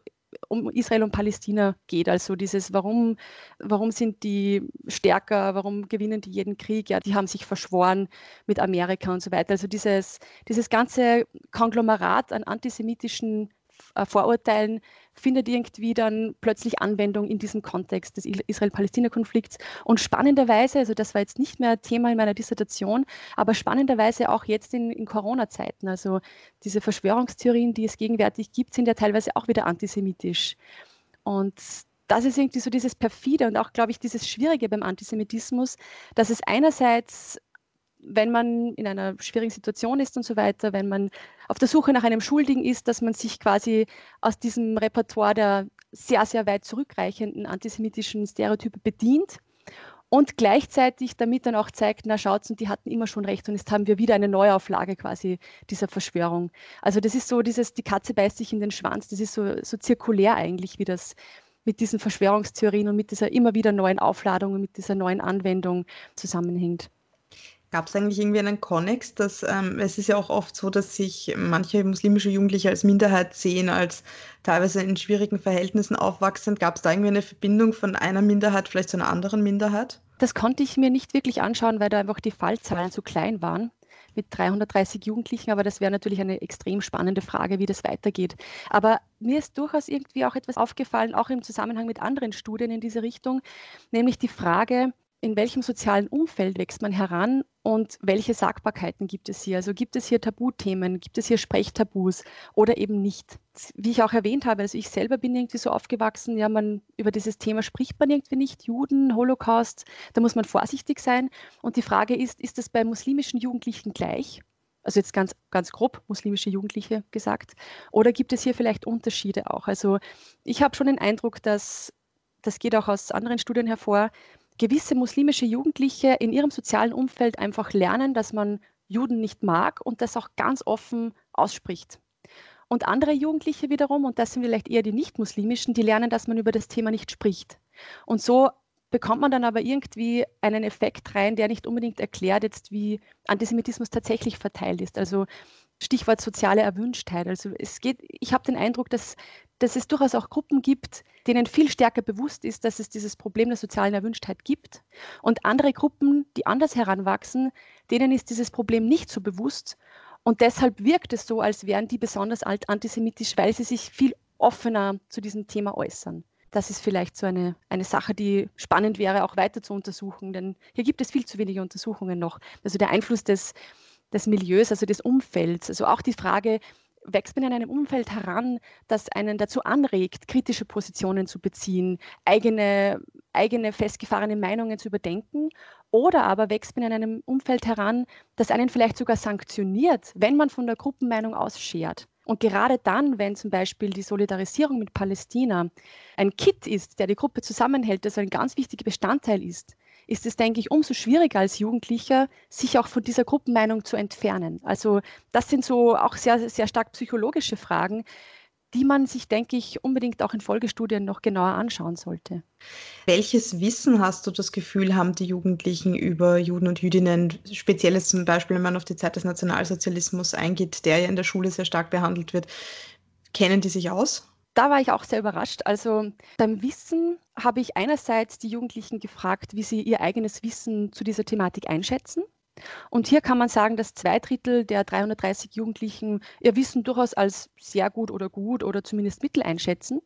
um Israel und Palästina geht. Also dieses, warum, warum sind die stärker, warum gewinnen die jeden Krieg? Ja, die haben sich verschworen mit Amerika und so weiter. Also dieses, dieses ganze Konglomerat an antisemitischen Vorurteilen findet irgendwie dann plötzlich Anwendung in diesem Kontext des Israel-Palästina-Konflikts. Und spannenderweise, also das war jetzt nicht mehr Thema in meiner Dissertation, aber spannenderweise auch jetzt in, in Corona-Zeiten. Also diese Verschwörungstheorien, die es gegenwärtig gibt, sind ja teilweise auch wieder antisemitisch. Und das ist irgendwie so dieses perfide und auch, glaube ich, dieses Schwierige beim Antisemitismus, dass es einerseits wenn man in einer schwierigen Situation ist und so weiter, wenn man auf der Suche nach einem Schuldigen ist, dass man sich quasi aus diesem Repertoire der sehr, sehr weit zurückreichenden antisemitischen Stereotype bedient und gleichzeitig damit dann auch zeigt, na schaut, und die hatten immer schon recht und jetzt haben wir wieder eine Neuauflage quasi dieser Verschwörung. Also das ist so dieses, die Katze beißt sich in den Schwanz, das ist so, so zirkulär eigentlich, wie das mit diesen Verschwörungstheorien und mit dieser immer wieder neuen Aufladung und mit dieser neuen Anwendung zusammenhängt. Gab es eigentlich irgendwie einen Konnex? Dass, ähm, es ist ja auch oft so, dass sich manche muslimische Jugendliche als Minderheit sehen, als teilweise in schwierigen Verhältnissen aufwachsend. Gab es da irgendwie eine Verbindung von einer Minderheit vielleicht zu einer anderen Minderheit? Das konnte ich mir nicht wirklich anschauen, weil da einfach die Fallzahlen zu klein waren mit 330 Jugendlichen, aber das wäre natürlich eine extrem spannende Frage, wie das weitergeht. Aber mir ist durchaus irgendwie auch etwas aufgefallen, auch im Zusammenhang mit anderen Studien in diese Richtung, nämlich die Frage, in welchem sozialen Umfeld wächst man heran und welche Sagbarkeiten gibt es hier? Also gibt es hier Tabuthemen, gibt es hier Sprechtabus oder eben nicht? Wie ich auch erwähnt habe, also ich selber bin irgendwie so aufgewachsen, ja, man über dieses Thema spricht man irgendwie nicht, Juden, Holocaust, da muss man vorsichtig sein. Und die Frage ist, ist das bei muslimischen Jugendlichen gleich? Also jetzt ganz, ganz grob muslimische Jugendliche gesagt. Oder gibt es hier vielleicht Unterschiede auch? Also ich habe schon den Eindruck, dass das geht auch aus anderen Studien hervor, gewisse muslimische Jugendliche in ihrem sozialen Umfeld einfach lernen, dass man Juden nicht mag und das auch ganz offen ausspricht. Und andere Jugendliche wiederum, und das sind vielleicht eher die nicht-muslimischen, die lernen, dass man über das Thema nicht spricht. Und so bekommt man dann aber irgendwie einen Effekt rein, der nicht unbedingt erklärt jetzt, wie Antisemitismus tatsächlich verteilt ist. Also Stichwort soziale Erwünschtheit. Also es geht, ich habe den Eindruck, dass, dass es durchaus auch Gruppen gibt, denen viel stärker bewusst ist, dass es dieses Problem der sozialen Erwünschtheit gibt. Und andere Gruppen, die anders heranwachsen, denen ist dieses Problem nicht so bewusst. Und deshalb wirkt es so, als wären die besonders alt antisemitisch, weil sie sich viel offener zu diesem Thema äußern. Das ist vielleicht so eine, eine Sache, die spannend wäre, auch weiter zu untersuchen, denn hier gibt es viel zu wenige Untersuchungen noch. Also der Einfluss des des Milieus, also des Umfelds. Also auch die Frage, wächst man in einem Umfeld heran, das einen dazu anregt, kritische Positionen zu beziehen, eigene, eigene festgefahrene Meinungen zu überdenken? Oder aber wächst man in einem Umfeld heran, das einen vielleicht sogar sanktioniert, wenn man von der Gruppenmeinung ausschert? Und gerade dann, wenn zum Beispiel die Solidarisierung mit Palästina ein Kit ist, der die Gruppe zusammenhält, das ein ganz wichtiger Bestandteil ist, ist es, denke ich, umso schwieriger als Jugendlicher, sich auch von dieser Gruppenmeinung zu entfernen. Also das sind so auch sehr, sehr stark psychologische Fragen, die man sich, denke ich, unbedingt auch in Folgestudien noch genauer anschauen sollte. Welches Wissen hast du das Gefühl, haben die Jugendlichen über Juden und Jüdinnen, spezielles zum Beispiel, wenn man auf die Zeit des Nationalsozialismus eingeht, der ja in der Schule sehr stark behandelt wird, kennen die sich aus? Da war ich auch sehr überrascht. Also beim Wissen habe ich einerseits die Jugendlichen gefragt, wie sie ihr eigenes Wissen zu dieser Thematik einschätzen. Und hier kann man sagen, dass zwei Drittel der 330 Jugendlichen ihr Wissen durchaus als sehr gut oder gut oder zumindest mittel einschätzen.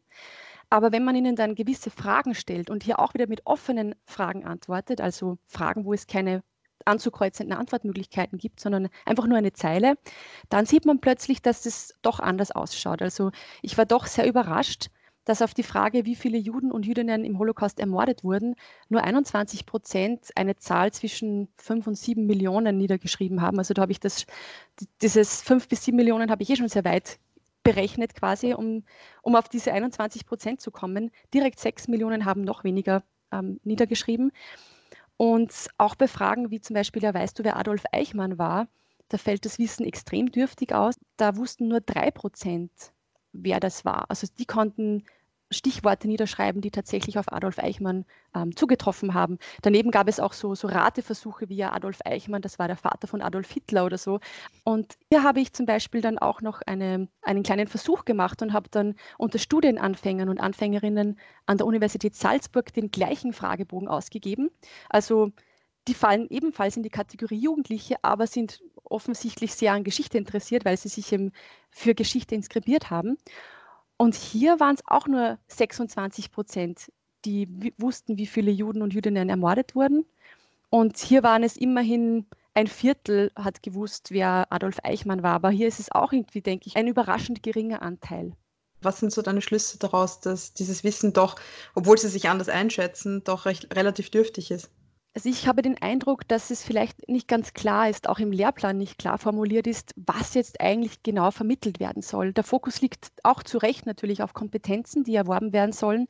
Aber wenn man ihnen dann gewisse Fragen stellt und hier auch wieder mit offenen Fragen antwortet, also Fragen, wo es keine anzukreuzenden Antwortmöglichkeiten gibt, sondern einfach nur eine Zeile, dann sieht man plötzlich, dass es doch anders ausschaut. Also ich war doch sehr überrascht, dass auf die Frage, wie viele Juden und Jüdinnen im Holocaust ermordet wurden, nur 21 Prozent eine Zahl zwischen 5 und 7 Millionen niedergeschrieben haben. Also da habe ich das, dieses 5 bis 7 Millionen habe ich eh schon sehr weit berechnet quasi, um, um auf diese 21 Prozent zu kommen. Direkt 6 Millionen haben noch weniger ähm, niedergeschrieben. Und auch bei Fragen wie zum Beispiel, ja, weißt du, wer Adolf Eichmann war, da fällt das Wissen extrem dürftig aus. Da wussten nur drei Prozent, wer das war. Also die konnten Stichworte niederschreiben, die tatsächlich auf Adolf Eichmann ähm, zugetroffen haben. Daneben gab es auch so, so Rateversuche wie Adolf Eichmann, das war der Vater von Adolf Hitler oder so. Und hier habe ich zum Beispiel dann auch noch eine, einen kleinen Versuch gemacht und habe dann unter Studienanfängern und Anfängerinnen an der Universität Salzburg den gleichen Fragebogen ausgegeben. Also die fallen ebenfalls in die Kategorie Jugendliche, aber sind offensichtlich sehr an Geschichte interessiert, weil sie sich für Geschichte inskribiert haben. Und hier waren es auch nur 26 Prozent, die wussten, wie viele Juden und Jüdinnen ermordet wurden. Und hier waren es immerhin ein Viertel hat gewusst, wer Adolf Eichmann war. Aber hier ist es auch irgendwie, denke ich, ein überraschend geringer Anteil. Was sind so deine Schlüsse daraus, dass dieses Wissen doch, obwohl sie sich anders einschätzen, doch recht, relativ dürftig ist? Also ich habe den Eindruck, dass es vielleicht nicht ganz klar ist, auch im Lehrplan nicht klar formuliert ist, was jetzt eigentlich genau vermittelt werden soll. Der Fokus liegt auch zu Recht natürlich auf Kompetenzen, die erworben werden sollen.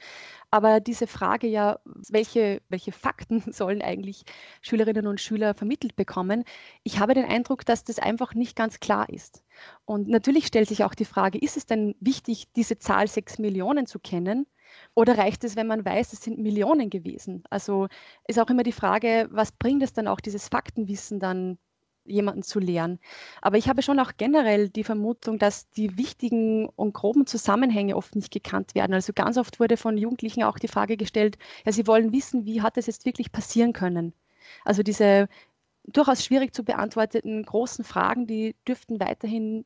Aber diese Frage ja, welche, welche Fakten sollen eigentlich Schülerinnen und Schüler vermittelt bekommen, ich habe den Eindruck, dass das einfach nicht ganz klar ist. Und natürlich stellt sich auch die Frage, ist es denn wichtig, diese Zahl sechs Millionen zu kennen? Oder reicht es, wenn man weiß, es sind Millionen gewesen? Also ist auch immer die Frage, was bringt es dann auch, dieses Faktenwissen dann jemanden zu lehren. Aber ich habe schon auch generell die Vermutung, dass die wichtigen und groben Zusammenhänge oft nicht gekannt werden. Also ganz oft wurde von Jugendlichen auch die Frage gestellt, ja, sie wollen wissen, wie hat es jetzt wirklich passieren können? Also diese durchaus schwierig zu beantworteten großen Fragen, die dürften weiterhin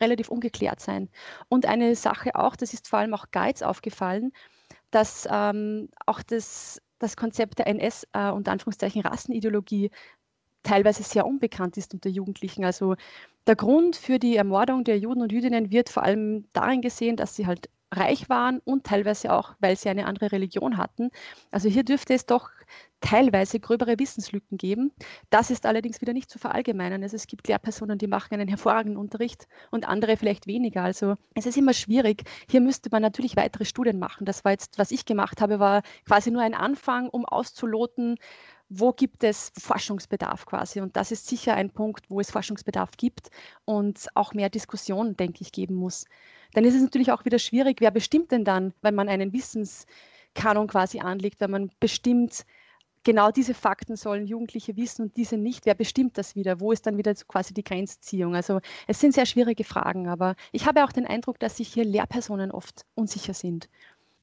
relativ ungeklärt sein. Und eine Sache auch, das ist vor allem auch Guides aufgefallen, dass ähm, auch das, das Konzept der NS- äh, und Anführungszeichen Rassenideologie teilweise sehr unbekannt ist unter Jugendlichen. Also der Grund für die Ermordung der Juden und Jüdinnen wird vor allem darin gesehen, dass sie halt reich waren und teilweise auch, weil sie eine andere Religion hatten. Also hier dürfte es doch teilweise gröbere Wissenslücken geben. Das ist allerdings wieder nicht zu verallgemeinern. Also es gibt Lehrpersonen, die machen einen hervorragenden Unterricht und andere vielleicht weniger. Also es ist immer schwierig. Hier müsste man natürlich weitere Studien machen. Das war jetzt, was ich gemacht habe, war quasi nur ein Anfang, um auszuloten, wo gibt es Forschungsbedarf quasi. Und das ist sicher ein Punkt, wo es Forschungsbedarf gibt und auch mehr Diskussion, denke ich, geben muss. Dann ist es natürlich auch wieder schwierig, wer bestimmt denn dann, wenn man einen Wissenskanon quasi anlegt, wenn man bestimmt, genau diese Fakten sollen Jugendliche wissen und diese nicht. Wer bestimmt das wieder? Wo ist dann wieder quasi die Grenzziehung? Also es sind sehr schwierige Fragen, aber ich habe auch den Eindruck, dass sich hier Lehrpersonen oft unsicher sind.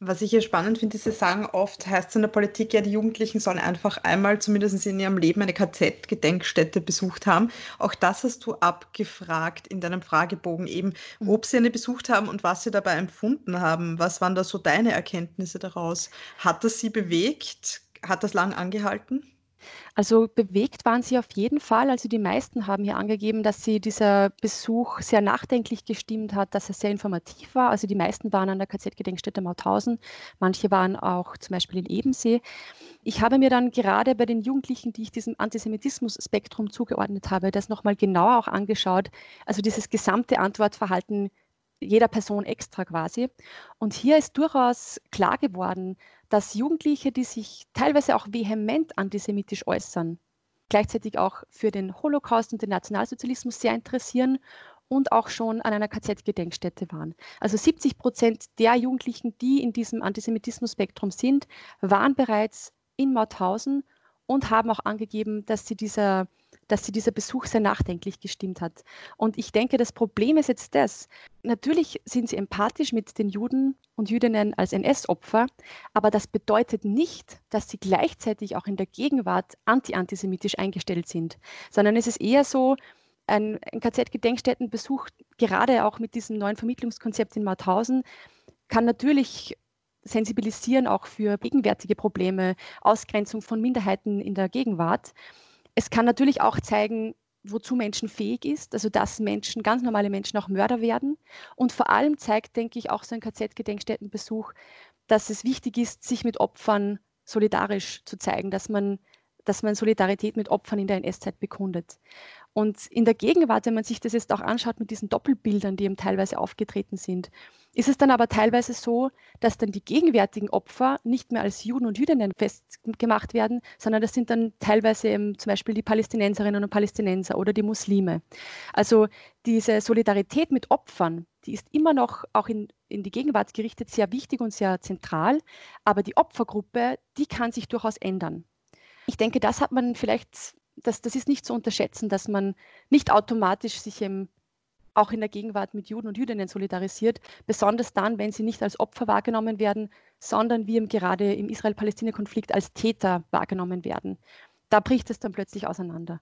Was ich hier spannend finde, ist, Sie sagen oft, heißt es in der Politik, ja, die Jugendlichen sollen einfach einmal zumindest in ihrem Leben eine KZ-Gedenkstätte besucht haben. Auch das hast du abgefragt in deinem Fragebogen eben, mhm. ob sie eine besucht haben und was sie dabei empfunden haben. Was waren da so deine Erkenntnisse daraus? Hat das sie bewegt? Hat das lang angehalten? Also bewegt waren sie auf jeden Fall. Also die meisten haben hier angegeben, dass sie dieser Besuch sehr nachdenklich gestimmt hat, dass er sehr informativ war. Also die meisten waren an der KZ-Gedenkstätte Mauthausen, manche waren auch zum Beispiel in Ebensee. Ich habe mir dann gerade bei den Jugendlichen, die ich diesem Antisemitismus-Spektrum zugeordnet habe, das nochmal genauer auch angeschaut. Also dieses gesamte Antwortverhalten jeder Person extra quasi. Und hier ist durchaus klar geworden, dass Jugendliche, die sich teilweise auch vehement antisemitisch äußern, gleichzeitig auch für den Holocaust und den Nationalsozialismus sehr interessieren und auch schon an einer KZ-Gedenkstätte waren. Also 70 Prozent der Jugendlichen, die in diesem Antisemitismus-Spektrum sind, waren bereits in Mauthausen und haben auch angegeben, dass sie dieser dass sie dieser Besuch sehr nachdenklich gestimmt hat. Und ich denke, das Problem ist jetzt das. Natürlich sind sie empathisch mit den Juden und Jüdinnen als NS-Opfer, aber das bedeutet nicht, dass sie gleichzeitig auch in der Gegenwart anti-antisemitisch eingestellt sind, sondern es ist eher so, ein, ein KZ-Gedenkstättenbesuch, gerade auch mit diesem neuen Vermittlungskonzept in Mauthausen, kann natürlich sensibilisieren auch für gegenwärtige Probleme, Ausgrenzung von Minderheiten in der Gegenwart. Es kann natürlich auch zeigen, wozu Menschen fähig ist, also dass Menschen, ganz normale Menschen auch Mörder werden. Und vor allem zeigt, denke ich, auch so ein KZ-Gedenkstättenbesuch, dass es wichtig ist, sich mit Opfern solidarisch zu zeigen, dass man, dass man Solidarität mit Opfern in der NS-Zeit bekundet. Und in der Gegenwart, wenn man sich das jetzt auch anschaut mit diesen Doppelbildern, die eben teilweise aufgetreten sind, ist es dann aber teilweise so, dass dann die gegenwärtigen Opfer nicht mehr als Juden und Jüdinnen festgemacht werden, sondern das sind dann teilweise eben zum Beispiel die Palästinenserinnen und Palästinenser oder die Muslime. Also diese Solidarität mit Opfern, die ist immer noch auch in, in die Gegenwart gerichtet sehr wichtig und sehr zentral, aber die Opfergruppe, die kann sich durchaus ändern. Ich denke, das hat man vielleicht das, das ist nicht zu unterschätzen, dass man nicht automatisch sich im, auch in der Gegenwart mit Juden und Jüdinnen solidarisiert, besonders dann, wenn sie nicht als Opfer wahrgenommen werden, sondern wie gerade im Israel-Palästina-Konflikt als Täter wahrgenommen werden. Da bricht es dann plötzlich auseinander.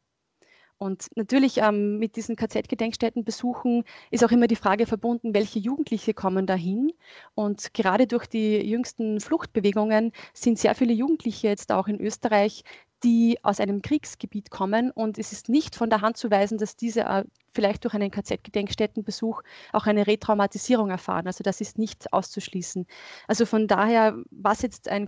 Und natürlich ähm, mit diesen KZ-Gedenkstättenbesuchen ist auch immer die Frage verbunden, welche Jugendliche kommen dahin. Und gerade durch die jüngsten Fluchtbewegungen sind sehr viele Jugendliche jetzt auch in Österreich, die aus einem Kriegsgebiet kommen. Und es ist nicht von der Hand zu weisen, dass diese äh, vielleicht durch einen KZ-Gedenkstättenbesuch auch eine Retraumatisierung erfahren. Also das ist nicht auszuschließen. Also von daher, was jetzt ein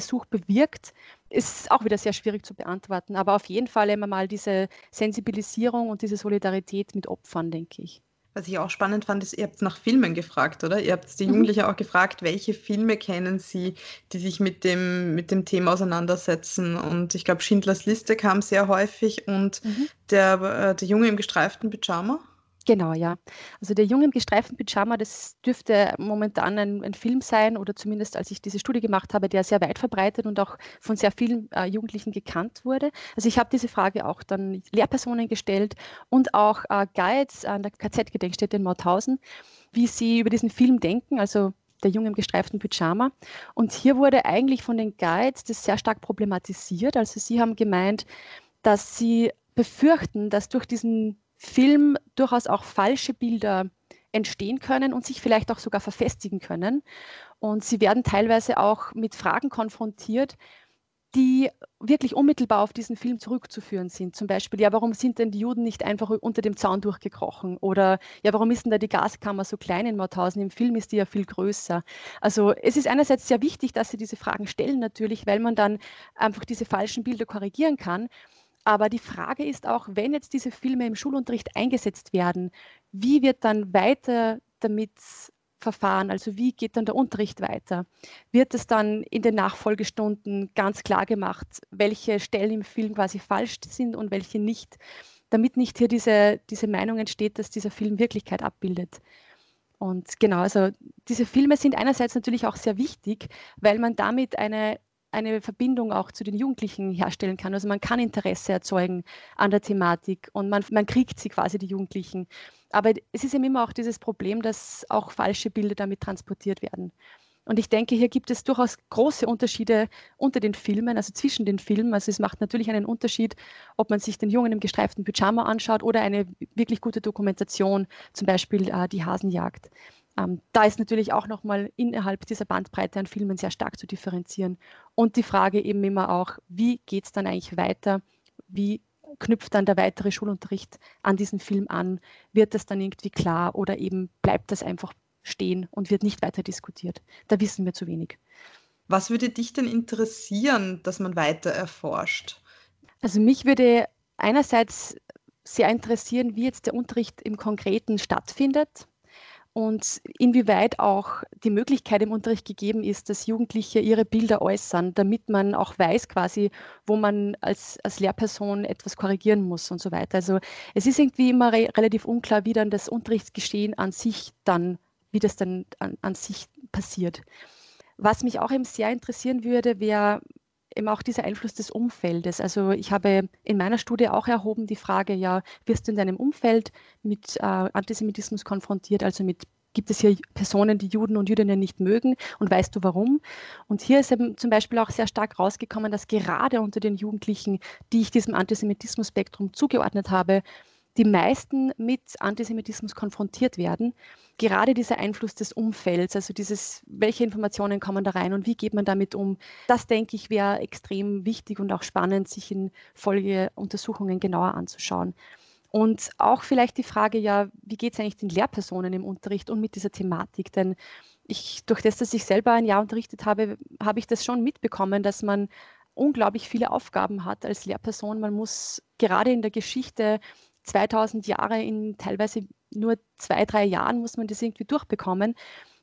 KZ-Gedenkstättenbesuch bewirkt, ist auch wieder sehr schwierig zu beantworten. Aber auf jeden Fall immer mal diese Sensibilisierung und diese Solidarität mit Opfern, denke ich. Was ich auch spannend fand, ist, ihr habt nach Filmen gefragt, oder? Ihr habt die mhm. Jugendlichen auch gefragt, welche Filme kennen sie, die sich mit dem, mit dem Thema auseinandersetzen. Und ich glaube, Schindlers Liste kam sehr häufig und mhm. der, äh, der Junge im gestreiften Pyjama. Genau, ja. Also der Junge im gestreiften Pyjama, das dürfte momentan ein, ein, Film sein oder zumindest als ich diese Studie gemacht habe, der sehr weit verbreitet und auch von sehr vielen äh, Jugendlichen gekannt wurde. Also ich habe diese Frage auch dann Lehrpersonen gestellt und auch äh, Guides an der KZ-Gedenkstätte in Mauthausen, wie sie über diesen Film denken, also der Junge im gestreiften Pyjama. Und hier wurde eigentlich von den Guides das sehr stark problematisiert. Also sie haben gemeint, dass sie befürchten, dass durch diesen Film durchaus auch falsche Bilder entstehen können und sich vielleicht auch sogar verfestigen können. Und sie werden teilweise auch mit Fragen konfrontiert, die wirklich unmittelbar auf diesen Film zurückzuführen sind. Zum Beispiel, ja, warum sind denn die Juden nicht einfach unter dem Zaun durchgekrochen? Oder ja, warum ist denn da die Gaskammer so klein in Mauthausen? Im Film ist die ja viel größer. Also es ist einerseits sehr wichtig, dass sie diese Fragen stellen natürlich, weil man dann einfach diese falschen Bilder korrigieren kann. Aber die Frage ist auch, wenn jetzt diese Filme im Schulunterricht eingesetzt werden, wie wird dann weiter damit Verfahren, also wie geht dann der Unterricht weiter? Wird es dann in den Nachfolgestunden ganz klar gemacht, welche Stellen im Film quasi falsch sind und welche nicht, damit nicht hier diese, diese Meinung entsteht, dass dieser Film Wirklichkeit abbildet. Und genau, also diese Filme sind einerseits natürlich auch sehr wichtig, weil man damit eine eine Verbindung auch zu den Jugendlichen herstellen kann. Also man kann Interesse erzeugen an der Thematik und man, man kriegt sie quasi, die Jugendlichen. Aber es ist eben immer auch dieses Problem, dass auch falsche Bilder damit transportiert werden. Und ich denke, hier gibt es durchaus große Unterschiede unter den Filmen, also zwischen den Filmen. Also es macht natürlich einen Unterschied, ob man sich den Jungen im gestreiften Pyjama anschaut oder eine wirklich gute Dokumentation, zum Beispiel äh, die Hasenjagd. Ähm, da ist natürlich auch nochmal innerhalb dieser Bandbreite an Filmen sehr stark zu differenzieren. Und die Frage eben immer auch, wie geht es dann eigentlich weiter? Wie knüpft dann der weitere Schulunterricht an diesen Film an? Wird das dann irgendwie klar oder eben bleibt das einfach stehen und wird nicht weiter diskutiert? Da wissen wir zu wenig. Was würde dich denn interessieren, dass man weiter erforscht? Also mich würde einerseits sehr interessieren, wie jetzt der Unterricht im Konkreten stattfindet und inwieweit auch die Möglichkeit im Unterricht gegeben ist, dass Jugendliche ihre Bilder äußern, damit man auch weiß quasi, wo man als, als Lehrperson etwas korrigieren muss und so weiter. Also es ist irgendwie immer re relativ unklar, wie dann das Unterrichtsgeschehen an sich dann, wie das dann an, an sich passiert. Was mich auch eben sehr interessieren würde, wäre eben auch dieser Einfluss des Umfeldes. Also ich habe in meiner Studie auch erhoben die Frage, ja, wirst du in deinem Umfeld mit äh, Antisemitismus konfrontiert, also mit gibt es hier Personen, die Juden und Jüdinnen nicht mögen und weißt du warum? Und hier ist eben zum Beispiel auch sehr stark rausgekommen, dass gerade unter den Jugendlichen, die ich diesem Antisemitismus-Spektrum zugeordnet habe, die meisten mit Antisemitismus konfrontiert werden. Gerade dieser Einfluss des Umfelds, also dieses, welche Informationen kommen da rein und wie geht man damit um, das denke ich wäre extrem wichtig und auch spannend, sich in Folgeuntersuchungen genauer anzuschauen. Und auch vielleicht die Frage, ja, wie geht es eigentlich den Lehrpersonen im Unterricht und mit dieser Thematik? Denn ich, durch das, dass ich selber ein Jahr unterrichtet habe, habe ich das schon mitbekommen, dass man unglaublich viele Aufgaben hat als Lehrperson. Man muss gerade in der Geschichte 2000 Jahre in teilweise nur zwei, drei Jahren muss man das irgendwie durchbekommen.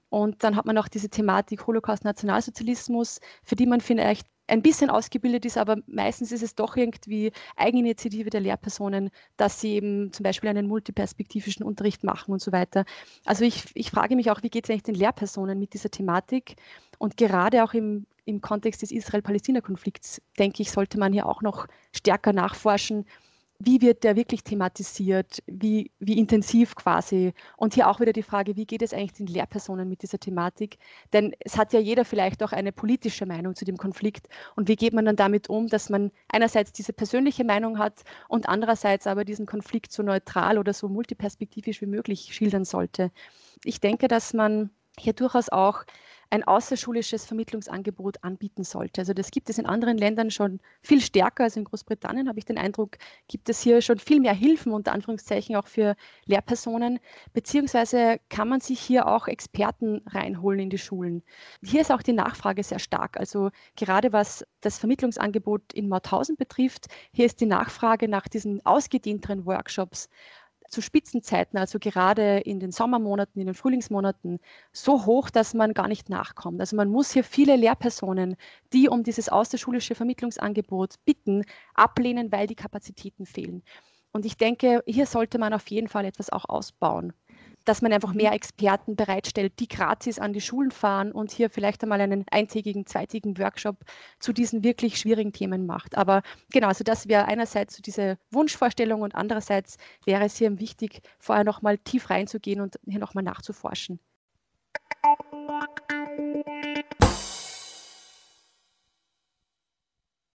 Und dann hat man auch diese Thematik Holocaust, Nationalsozialismus, für die man vielleicht ein bisschen ausgebildet ist, aber meistens ist es doch irgendwie Eigeninitiative der Lehrpersonen, dass sie eben zum Beispiel einen multiperspektivischen Unterricht machen und so weiter. Also ich, ich frage mich auch, wie geht es eigentlich den Lehrpersonen mit dieser Thematik? Und gerade auch im, im Kontext des Israel-Palästina-Konflikts, denke ich, sollte man hier auch noch stärker nachforschen, wie wird der wirklich thematisiert, wie, wie intensiv quasi. Und hier auch wieder die Frage, wie geht es eigentlich den Lehrpersonen mit dieser Thematik? Denn es hat ja jeder vielleicht auch eine politische Meinung zu dem Konflikt. Und wie geht man dann damit um, dass man einerseits diese persönliche Meinung hat und andererseits aber diesen Konflikt so neutral oder so multiperspektivisch wie möglich schildern sollte? Ich denke, dass man hier durchaus auch ein außerschulisches Vermittlungsangebot anbieten sollte. Also das gibt es in anderen Ländern schon viel stärker. als in Großbritannien habe ich den Eindruck, gibt es hier schon viel mehr Hilfen unter Anführungszeichen auch für Lehrpersonen, beziehungsweise kann man sich hier auch Experten reinholen in die Schulen. Hier ist auch die Nachfrage sehr stark. Also gerade was das Vermittlungsangebot in Mauthausen betrifft, hier ist die Nachfrage nach diesen ausgedehnteren Workshops zu Spitzenzeiten, also gerade in den Sommermonaten, in den Frühlingsmonaten, so hoch, dass man gar nicht nachkommt. Also man muss hier viele Lehrpersonen, die um dieses außerschulische Vermittlungsangebot bitten, ablehnen, weil die Kapazitäten fehlen. Und ich denke, hier sollte man auf jeden Fall etwas auch ausbauen dass man einfach mehr Experten bereitstellt, die gratis an die Schulen fahren und hier vielleicht einmal einen eintägigen, zweitägigen Workshop zu diesen wirklich schwierigen Themen macht. Aber genau, also das wäre einerseits so diese Wunschvorstellung und andererseits wäre es hier wichtig, vorher nochmal tief reinzugehen und hier nochmal nachzuforschen.